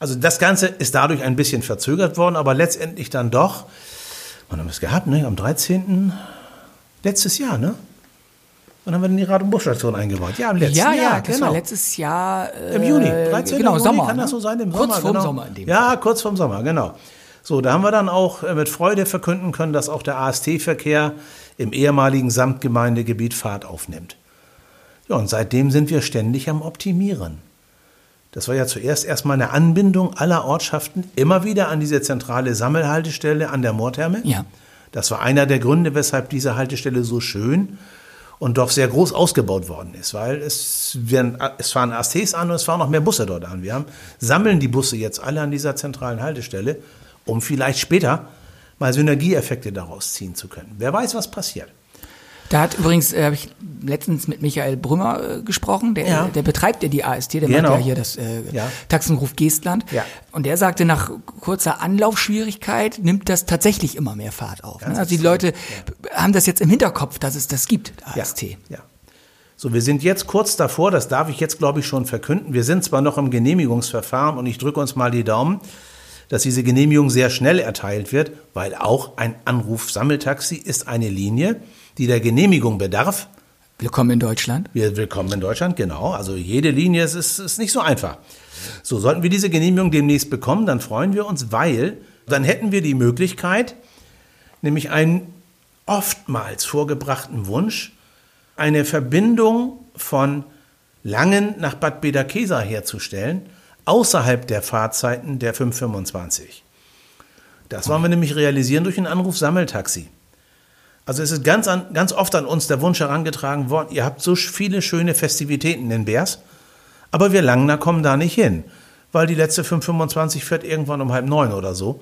Also das Ganze ist dadurch ein bisschen verzögert worden, aber letztendlich dann doch, wann haben wir es gehabt, ne? am 13. letztes Jahr, ne? Wann haben wir denn die Rad- und Busstation eingebaut? Ja, im letzten ja, Jahr, ja, das genau. war letztes Jahr. Äh, Im Juni, 13. Genau, Juni, Sommer. kann das ne? so sein? Im Kurz Sommer, vorm genau. Sommer in dem Ja, kurz vorm Sommer, genau. So, da haben wir dann auch äh, mit Freude verkünden können, dass auch der AST-Verkehr im ehemaligen Samtgemeindegebiet Fahrt aufnimmt. Ja, und seitdem sind wir ständig am Optimieren. Das war ja zuerst erstmal eine Anbindung aller Ortschaften immer wieder an diese zentrale Sammelhaltestelle an der Moortherme. Ja. Das war einer der Gründe, weshalb diese Haltestelle so schön und doch sehr groß ausgebaut worden ist, weil es, werden, es fahren ASTs an und es fahren noch mehr Busse dort an. Wir haben, sammeln die Busse jetzt alle an dieser zentralen Haltestelle, um vielleicht später mal Synergieeffekte daraus ziehen zu können. Wer weiß, was passiert. Da hat übrigens, äh, habe ich letztens mit Michael Brümmer äh, gesprochen, der, Ja. der betreibt ja die AST, der Genau. macht ja hier das äh, Ja. Taxenruf Geestland. Ja. Und der sagte, nach kurzer Anlaufschwierigkeit nimmt das tatsächlich immer mehr Fahrt auf. Ne? Also die Leute haben das jetzt im Hinterkopf, dass es das gibt, AST. Ja, ja. So, wir sind jetzt kurz davor, das darf ich jetzt, glaube ich, schon verkünden. Wir sind zwar noch im Genehmigungsverfahren und ich drücke uns mal die Daumen, dass diese Genehmigung sehr schnell erteilt wird, weil auch ein Anruf-Sammeltaxi ist eine Linie, die der Genehmigung bedarf. Willkommen in Deutschland. Wir willkommen in Deutschland, genau. Also jede Linie ist, ist, ist nicht so einfach. So, sollten wir diese Genehmigung demnächst bekommen, dann freuen wir uns, weil dann hätten wir die Möglichkeit, nämlich einen oftmals vorgebrachten Wunsch, eine Verbindung von Langen nach Bad Bederkesa herzustellen, außerhalb der Fahrzeiten der 525. Das wollen wir nämlich realisieren durch ein Anruf-Sammeltaxi. Also es ist ganz, an, ganz oft an uns der Wunsch herangetragen worden, ihr habt so viele schöne Festivitäten in Bers, aber wir Langner kommen da nicht hin, weil die letzte 525 fährt irgendwann um halb neun oder so.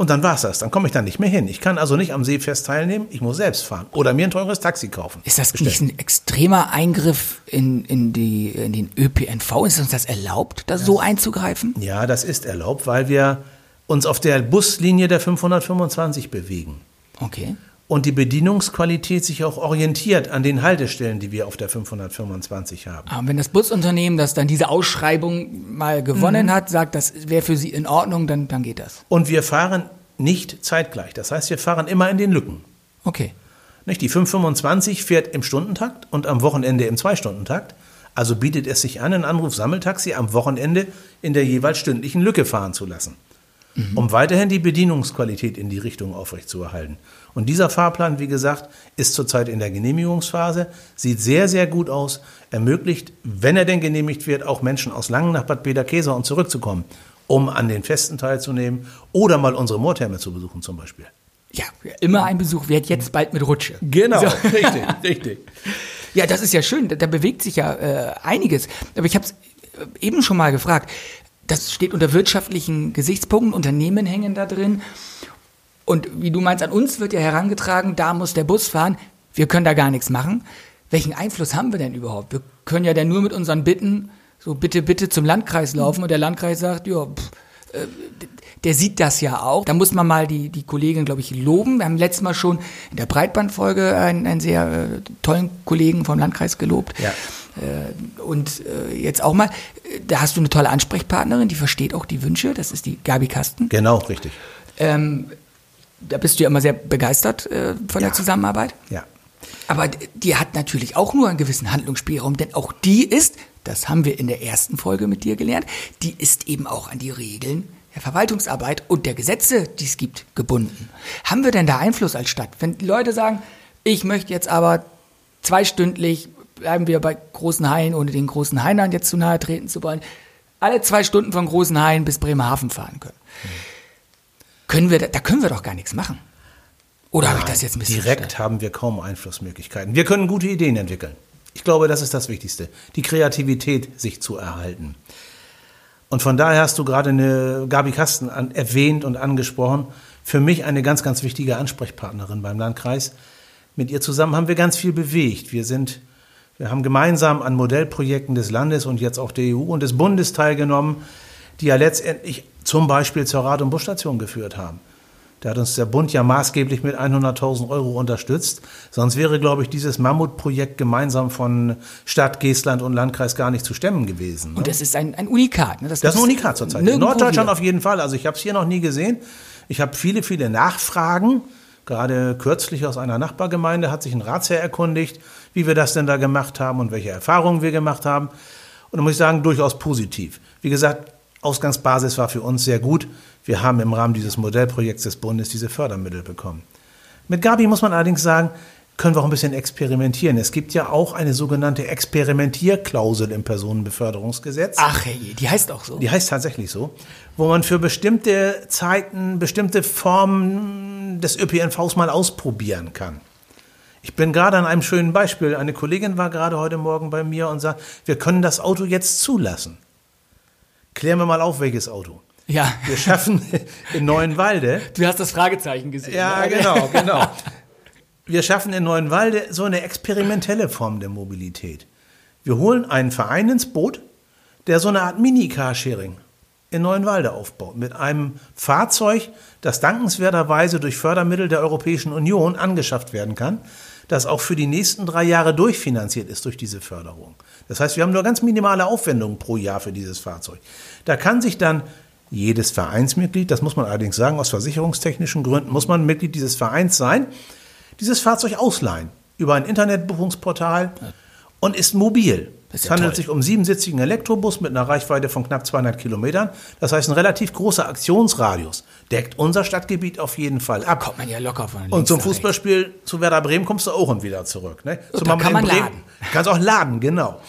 Und dann war's das, dann komme ich da nicht mehr hin. Ich kann also nicht am Seefest teilnehmen, ich muss selbst fahren oder mir ein teures Taxi kaufen. Ist das Bestellen. nicht ein extremer Eingriff in, in, die, in den ÖPNV? Ist uns das erlaubt, da so einzugreifen? Ja, das ist erlaubt, weil wir uns auf der Buslinie der 525 bewegen. Okay. Und die Bedienungsqualität sich auch orientiert an den Haltestellen, die wir auf der 525 haben. Aber wenn das Busunternehmen, das dann diese Ausschreibung mal gewonnen Mhm. hat, sagt, das wäre für sie in Ordnung, dann, dann geht das. Und wir fahren nicht zeitgleich. Das heißt, wir fahren immer in den Lücken. Okay. Nicht? Die 525 fährt im Stundentakt und am Wochenende im Zweistundentakt. Also bietet es sich an, ein Anruf-Sammeltaxi am Wochenende in der jeweils stündlichen Lücke fahren zu lassen. Um weiterhin die Bedienungsqualität in die Richtung aufrechtzuerhalten. Und dieser Fahrplan, wie gesagt, ist zurzeit in der Genehmigungsphase, sieht sehr, sehr gut aus, ermöglicht, wenn er denn genehmigt wird, auch Menschen aus Langen nach Bad Bederkesa und zurückzukommen, um an den Festen teilzunehmen oder mal unsere Moortherme zu besuchen zum Beispiel. Ja, immer ein Besuch wird jetzt bald mit Rutsche. Genau, So. richtig, richtig. Ja, das ist ja schön. Da, da bewegt sich ja äh, einiges. Aber ich habe es eben schon mal gefragt. Das steht unter wirtschaftlichen Gesichtspunkten. Unternehmen hängen da drin. Und wie du meinst, an uns wird ja herangetragen, da muss der Bus fahren. Wir können da gar nichts machen. Welchen Einfluss haben wir denn überhaupt? Wir können ja dann nur mit unseren Bitten, so bitte, bitte zum Landkreis laufen. Und der Landkreis sagt, ja, pff, äh, der sieht das ja auch. Da muss man mal die, die Kollegin, glaube ich, loben. Wir haben letztes Mal schon in der Breitbandfolge einen, einen sehr äh, tollen Kollegen vom Landkreis gelobt. Ja. Äh, und äh, jetzt auch mal, da hast du eine tolle Ansprechpartnerin, die versteht auch die Wünsche. Das ist die Gabi Kasten. Genau, richtig. Ähm, da bist du ja immer sehr begeistert äh, von Ja. der Zusammenarbeit. Ja. Aber die hat natürlich auch nur einen gewissen Handlungsspielraum, denn auch die ist, das haben wir in der ersten Folge mit dir gelernt, die ist eben auch an die Regeln der Verwaltungsarbeit und der Gesetze, die es gibt, gebunden. Haben wir denn da Einfluss als Stadt? Wenn die Leute sagen, ich möchte jetzt aber zweistündlich, bleiben wir bei großen Haien, ohne den großen Hainern jetzt zu nahe treten zu wollen, alle zwei Stunden von großen Haien bis Bremerhaven fahren können. Können wir, da, da können wir doch gar nichts machen. Oder habe ich das jetzt ein bisschen Direkt haben wir kaum Einflussmöglichkeiten. Wir können gute Ideen entwickeln. Ich glaube, das ist das Wichtigste, die Kreativität sich zu erhalten. Und von daher hast du gerade eine Gabi Kasten an, erwähnt und angesprochen. Für mich eine ganz, ganz wichtige Ansprechpartnerin beim Landkreis. Mit ihr zusammen haben wir ganz viel bewegt. Wir sind, wir haben gemeinsam an Modellprojekten des Landes und jetzt auch der EU und des Bundes teilgenommen, die ja letztendlich zum Beispiel zur Rad- und Busstation geführt haben. Da hat uns der Bund ja maßgeblich mit 100.000 Euro unterstützt. Sonst wäre, glaube ich, dieses Mammutprojekt gemeinsam von Stadt, Geestland und Landkreis gar nicht zu stemmen gewesen. Ne? Und das ist ein, ein Unikat. Ne? Das, das ist ein Unikat zurzeit. In Norddeutschland wieder. auf jeden Fall. Also ich habe es hier noch nie gesehen. Ich habe viele, viele Nachfragen. Gerade kürzlich aus einer Nachbargemeinde hat sich ein Ratsherr erkundigt, wie wir das denn da gemacht haben und welche Erfahrungen wir gemacht haben. Und da muss ich sagen, durchaus positiv. Wie gesagt, Ausgangsbasis war für uns sehr gut. Wir haben im Rahmen dieses Modellprojekts des Bundes diese Fördermittel bekommen. Mit Gabi muss man allerdings sagen, können wir auch ein bisschen experimentieren. Es gibt ja auch eine sogenannte Experimentierklausel im Personenbeförderungsgesetz. Ach hey, die heißt auch so. Die heißt tatsächlich so, wo man für bestimmte Zeiten bestimmte Formen des ÖPNVs mal ausprobieren kann. Ich bin gerade an einem schönen Beispiel. Eine Kollegin war gerade heute Morgen bei mir und sagt, wir können das Auto jetzt zulassen. Klären wir mal auf, welches Auto. Ja. Wir schaffen in Neuenwalde. Du hast das Fragezeichen gesehen. Ja, ne? genau, genau. Wir schaffen in Neuenwalde so eine experimentelle Form der Mobilität. Wir holen einen Verein ins Boot, der so eine Art Mini-Carsharing in Neuenwalde aufbaut. Mit einem Fahrzeug, das dankenswerterweise durch Fördermittel der Europäischen Union angeschafft werden kann, das auch für die nächsten drei Jahre durchfinanziert ist durch diese Förderung. Das heißt, wir haben nur ganz minimale Aufwendungen pro Jahr für dieses Fahrzeug. Da kann sich dann jedes Vereinsmitglied, das muss man allerdings sagen, aus versicherungstechnischen Gründen muss man Mitglied dieses Vereins sein, dieses Fahrzeug ausleihen über ein Internetbuchungsportal und ist mobil. Ist es handelt toll. sich um siebensitzigen Elektrobus mit einer Reichweite von knapp 200 Kilometern. Das heißt, ein relativ großer Aktionsradius deckt unser Stadtgebiet auf jeden Fall ab. Da kommt man ja locker von Und zum Fußballspiel zu Werder Bremen kommst du auch und wieder zurück. Ne? Und da kann man Bremen, laden. Kannst auch laden, genau.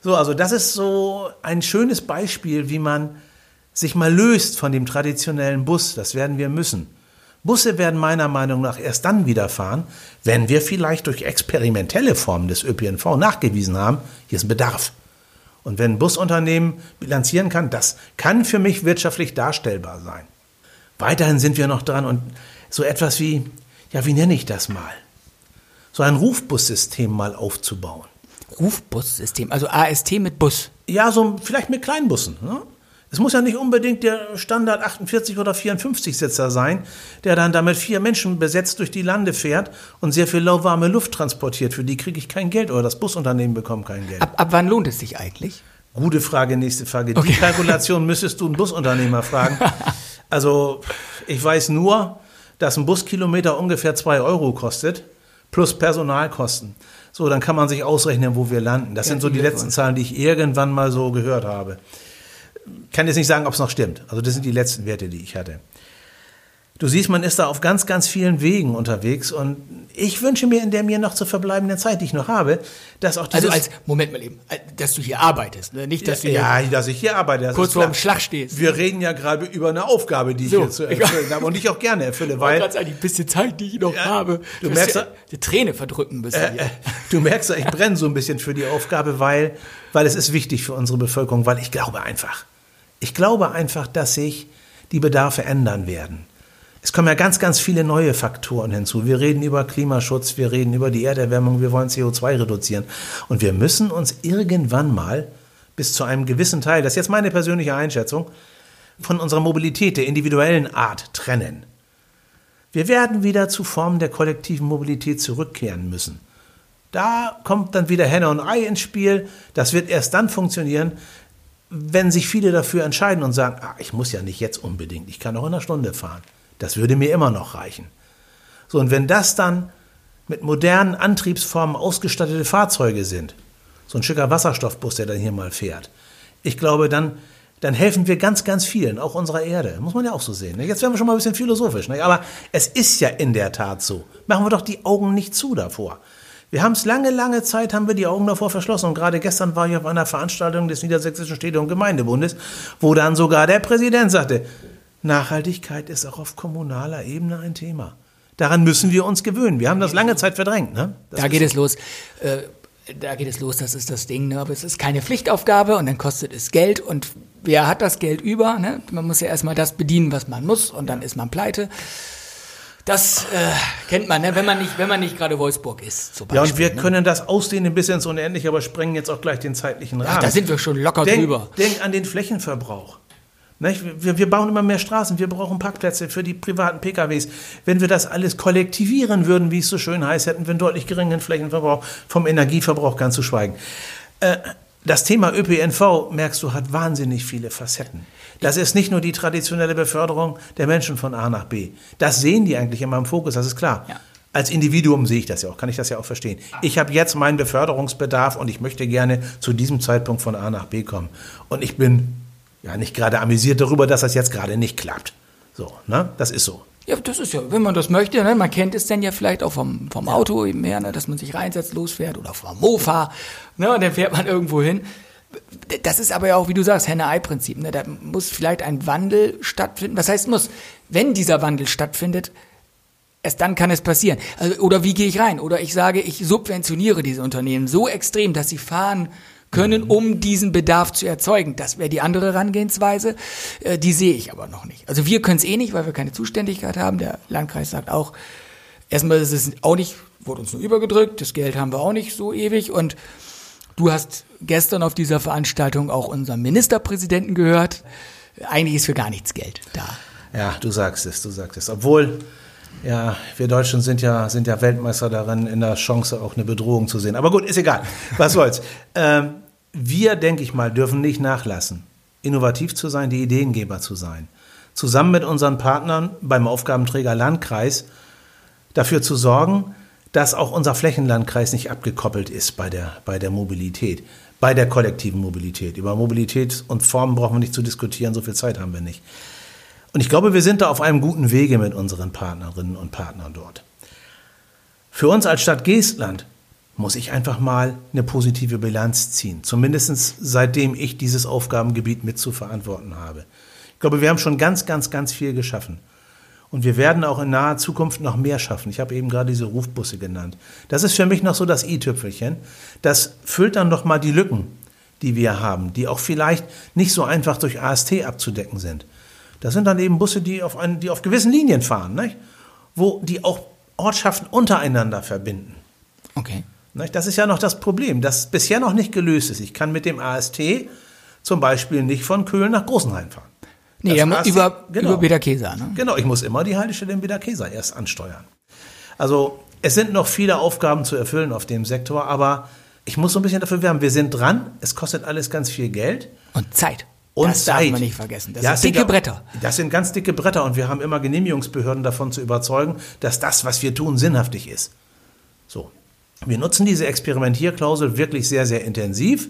So, also das ist so ein schönes Beispiel, wie man sich mal löst von dem traditionellen Bus. Das werden wir müssen. Busse werden meiner Meinung nach erst dann wieder fahren, wenn wir vielleicht durch experimentelle Formen des ÖPNV nachgewiesen haben, hier ist ein Bedarf. Und wenn ein Busunternehmen bilanzieren kann, das kann für mich wirtschaftlich darstellbar sein. Weiterhin sind wir noch dran und so etwas wie, ja, wie nenne ich das mal? So ein Rufbussystem mal aufzubauen. Rufbussystem, also AST mit Bus. Ja, so vielleicht mit Kleinbussen. Ne? Es muss ja nicht unbedingt der Standard 48 oder 54 Sitzer sein, der dann damit vier Menschen besetzt durch die Lande fährt und sehr viel lauwarme Luft transportiert. Für die kriege ich kein Geld oder das Busunternehmen bekommt kein Geld. Ab, ab wann lohnt es sich eigentlich? Gute Frage, nächste Frage. Okay. Die Kalkulation müsstest du einen Busunternehmer fragen. Also ich weiß nur, dass ein Buskilometer ungefähr zwei Euro kostet, plus Personalkosten. So, dann kann man sich ausrechnen, wo wir landen. Das ja, sind so die letzten Zahlen, die ich irgendwann mal so gehört habe kann jetzt nicht sagen, ob es noch stimmt. Also das sind die letzten Werte, die ich hatte. Du siehst, man ist da auf ganz, ganz vielen Wegen unterwegs und ich wünsche mir in der mir noch zu verbleibenden Zeit, die ich noch habe, dass auch dieses... Also als, Moment mal eben, dass du hier arbeitest, ne? nicht, dass du Ja, dass ich hier arbeite. kurz vor dem Schlag stehst. Wir reden ja gerade über eine Aufgabe, die ich so, hier zu erfüllen habe und ich auch gerne erfülle, weil... Ganz ein bisschen Zeit, die ich noch ja, habe. Du merkst... Ja, die Träne verdrücken ein bisschen. Äh, äh, du merkst, ich brenne so ein bisschen für die Aufgabe, weil, weil es ist wichtig für unsere Bevölkerung, weil ich glaube einfach, ich glaube einfach, dass sich die Bedarfe ändern werden. Es kommen ja ganz, ganz viele neue Faktoren hinzu. Wir reden über Klimaschutz, wir reden über die Erderwärmung, wir wollen CO2 reduzieren. Und wir müssen uns irgendwann mal bis zu einem gewissen Teil, das ist jetzt meine persönliche Einschätzung, von unserer Mobilität der individuellen Art trennen. Wir werden wieder zu Formen der kollektiven Mobilität zurückkehren müssen. Da kommt dann wieder Henne und Ei ins Spiel. Das wird erst dann funktionieren, wenn sich viele dafür entscheiden und sagen, ah, ich muss ja nicht jetzt unbedingt, ich kann auch in einer Stunde fahren. Das würde mir immer noch reichen. So, und wenn das dann mit modernen Antriebsformen ausgestattete Fahrzeuge sind, so ein schicker Wasserstoffbus, der dann hier mal fährt, ich glaube, dann, dann helfen wir ganz, ganz vielen, auch unserer Erde. Muss man ja auch so sehen. Ne? Jetzt werden wir schon mal ein bisschen philosophisch. Ne? Aber es ist ja in der Tat so. Machen wir doch die Augen nicht zu davor. Wir haben es lange, lange Zeit, haben wir die Augen davor verschlossen. Und gerade gestern war ich auf einer Veranstaltung des Niedersächsischen Städte- und Gemeindebundes, wo dann sogar der Präsident sagte, Nachhaltigkeit ist auch auf kommunaler Ebene ein Thema. Daran müssen wir uns gewöhnen. Wir haben das lange Zeit verdrängt. Ne? da geht es los. Äh, da geht es los, das ist das Ding. Ne? Aber es ist keine Pflichtaufgabe und dann kostet es Geld. Und wer hat das Geld über? Ne? Man muss ja erstmal das bedienen, was man muss. Und dann ist man pleite. Das äh, kennt man, ne? wenn man nicht, wenn man nicht gerade Wolfsburg ist. Zum Ja, Beispiel, und wir ne? können das ausdehnen bis ins Unendliche, aber sprengen jetzt auch gleich den zeitlichen Rahmen. Ach, da sind wir schon locker denk, drüber. Denk an den Flächenverbrauch. Wir, wir bauen immer mehr Straßen, wir brauchen Parkplätze für die privaten PKWs. Wenn wir das alles kollektivieren würden, wie es so schön heißt, hätten wir einen deutlich geringeren Flächenverbrauch, vom Energieverbrauch ganz zu schweigen. Äh, das Thema ÖPNV, merkst du, hat wahnsinnig viele Facetten. Das ist nicht nur die traditionelle Beförderung der Menschen von A nach B. Das sehen die eigentlich immer im Fokus, das ist klar. Ja. Als Individuum sehe ich das ja auch, kann ich das ja auch verstehen. Ich habe jetzt meinen Beförderungsbedarf und ich möchte gerne zu diesem Zeitpunkt von A nach B kommen. Und ich bin ja nicht gerade amüsiert darüber, dass das jetzt gerade nicht klappt. So, ne? Das ist so. Ja, das ist ja, wenn man das möchte, ne? man kennt es dann ja vielleicht auch vom, vom Auto eben her, ne? dass man sich reinsetzt, losfährt oder vom Mofa, ne? und dann fährt man irgendwo hin. Das ist aber ja auch, wie du sagst, Henne-Ei-Prinzip. Ne? Da muss vielleicht ein Wandel stattfinden. Was heißt muss? Wenn dieser Wandel stattfindet, erst dann kann es passieren. Also, oder wie gehe ich rein? Oder ich sage, ich subventioniere diese Unternehmen so extrem, dass sie fahren können, um diesen Bedarf zu erzeugen. Das wäre die andere Herangehensweise. Äh, die sehe ich aber noch nicht. Also wir können es eh nicht, weil wir keine Zuständigkeit haben. Der Landkreis sagt auch, erstmal ist es auch nicht, wurde uns nur übergedrückt, das Geld haben wir auch nicht so ewig und Du hast gestern auf dieser Veranstaltung auch unseren Ministerpräsidenten gehört. Eigentlich ist für gar nichts Geld da. Ja, du sagst es, du sagst es. Obwohl, ja, wir Deutschen sind ja, sind ja Weltmeister darin, in der Chance auch eine Bedrohung zu sehen. Aber gut, ist egal. Was soll's. ähm, wir, denke ich mal, dürfen nicht nachlassen, innovativ zu sein, die Ideengeber zu sein. Zusammen mit unseren Partnern beim Aufgabenträger Landkreis dafür zu sorgen, dass auch unser Flächenlandkreis nicht abgekoppelt ist bei der, bei der Mobilität, bei der kollektiven Mobilität. Über Mobilität und Formen brauchen wir nicht zu diskutieren, so viel Zeit haben wir nicht. Und ich glaube, wir sind da auf einem guten Wege mit unseren Partnerinnen und Partnern dort. Für uns als Stadt Geestland muss ich einfach mal eine positive Bilanz ziehen, zumindest seitdem ich dieses Aufgabengebiet mit zu verantworten habe. Ich glaube, wir haben schon ganz, ganz, ganz viel geschaffen. Und wir werden auch in naher Zukunft noch mehr schaffen. Ich habe eben gerade diese Rufbusse genannt. Das ist für mich noch so das i-Tüpfelchen. Das füllt dann noch mal die Lücken, die wir haben, die auch vielleicht nicht so einfach durch AST abzudecken sind. Das sind dann eben Busse, die auf, einen, die auf gewissen Linien fahren, nicht? wo die auch Ortschaften untereinander verbinden. Okay. Nicht? Das ist ja noch das Problem, das bisher noch nicht gelöst ist. Ich kann mit dem AST zum Beispiel nicht von Köln nach Großenhain fahren. Nee, er muss über, genau. über Bederkesa, ne? Genau, ich muss immer die Haltestelle in Bederkesa erst ansteuern. Also es sind noch viele Aufgaben zu erfüllen auf dem Sektor, aber ich muss so ein bisschen dafür werben. Wir sind dran, es kostet alles ganz viel Geld. Und Zeit. Und das Zeit. darf man nicht vergessen. Das Ja, sind dicke Bretter. Das sind ganz dicke Bretter und wir haben immer Genehmigungsbehörden davon zu überzeugen, dass das, was wir tun, sinnhaftig ist. So. Wir nutzen diese Experimentierklausel wirklich sehr, sehr intensiv.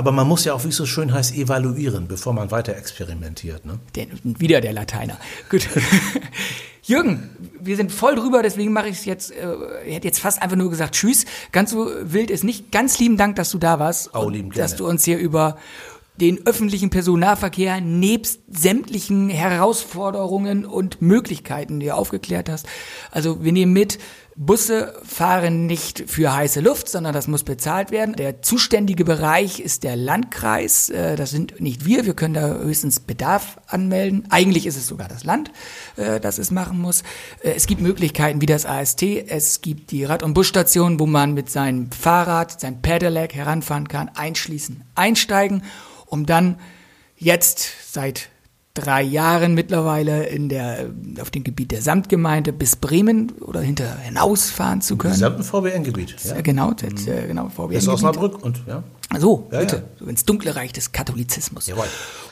Aber man muss ja auch, wie es so schön heißt, evaluieren, bevor man weiter experimentiert. Ne? Den, wieder der Lateiner. Gut. Jürgen, wir sind voll drüber, deswegen mache ich es jetzt, äh, ich hätte jetzt fast einfach nur gesagt Tschüss. Ganz so wild ist nicht. Ganz lieben Dank, dass du da warst. Oh, lieben. Dass du uns hier über den öffentlichen Personennahverkehr nebst sämtlichen Herausforderungen und Möglichkeiten dir aufgeklärt hast. Also wir nehmen mit, Busse fahren nicht für heiße Luft, sondern das muss bezahlt werden. Der zuständige Bereich ist der Landkreis. Äh, Das sind nicht wir. Wir können da höchstens Bedarf anmelden. Eigentlich ist es sogar das Land, äh, das es machen muss. Äh, Es gibt Möglichkeiten wie das AST. Es gibt die Rad- und Busstationen, wo man mit seinem Fahrrad, seinem Pedelec heranfahren kann, einschließen, einsteigen, um dann jetzt seit drei Jahren mittlerweile in der, auf dem Gebiet der Samtgemeinde bis Bremen oder hinter hinausfahren zu Im können. gesamten VBN-Gebiet. Ja. Äh, Genau, das, äh, genau, VBN Bis. Osnabrück und ja. So, Ja, bitte, ja. ins dunkle Reich des Katholizismus. Jawohl.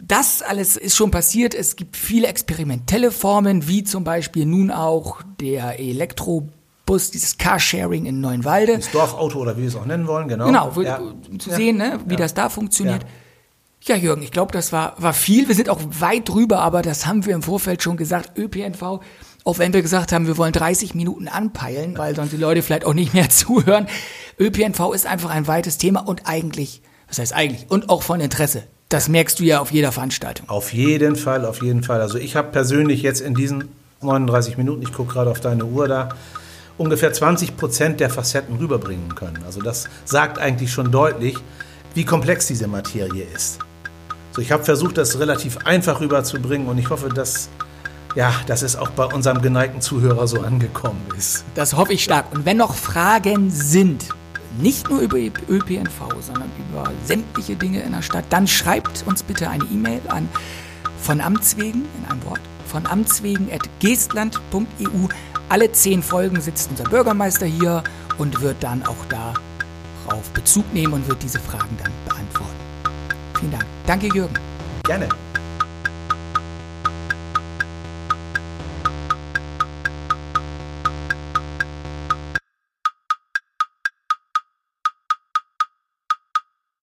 Das alles ist schon passiert. Es gibt viele experimentelle Formen, wie zum Beispiel nun auch der Bus, dieses Carsharing in Neuenwalde. Das Dorfauto oder wie wir es auch nennen wollen, genau. Genau, Ja. zu Ja. sehen, ne, wie das da funktioniert. Ja, Jürgen, ich glaube, das war, war viel. Wir sind auch weit drüber, aber das haben wir im Vorfeld schon gesagt. ÖPNV, auch wenn wir gesagt haben, wir wollen 30 Minuten anpeilen, weil sonst die Leute vielleicht auch nicht mehr zuhören. ÖPNV ist einfach ein weites Thema und eigentlich, was heißt eigentlich, und auch von Interesse. Das merkst du ja auf jeder Veranstaltung. Auf jeden Fall, auf jeden Fall. Also ich habe persönlich jetzt in diesen 39 Minuten, ich gucke gerade auf deine Uhr da, ungefähr 20 Prozent der Facetten rüberbringen können. Also das sagt eigentlich schon deutlich, wie komplex diese Materie ist. Ich habe versucht, das relativ einfach rüberzubringen und ich hoffe, dass, ja, dass es auch bei unserem geneigten Zuhörer so angekommen ist. Das hoffe ich stark. Und wenn noch Fragen sind, nicht nur über ÖPNV, sondern über sämtliche Dinge in der Stadt, dann schreibt uns bitte eine E-Mail an von Amts wegen, in einem Wort, von Amts wegen at geestland.eu. Alle zehn Folgen sitzt unser Bürgermeister hier und wird dann auch darauf Bezug nehmen und wird diese Fragen dann beantworten. Vielen Dank. Danke, Jürgen. Gerne.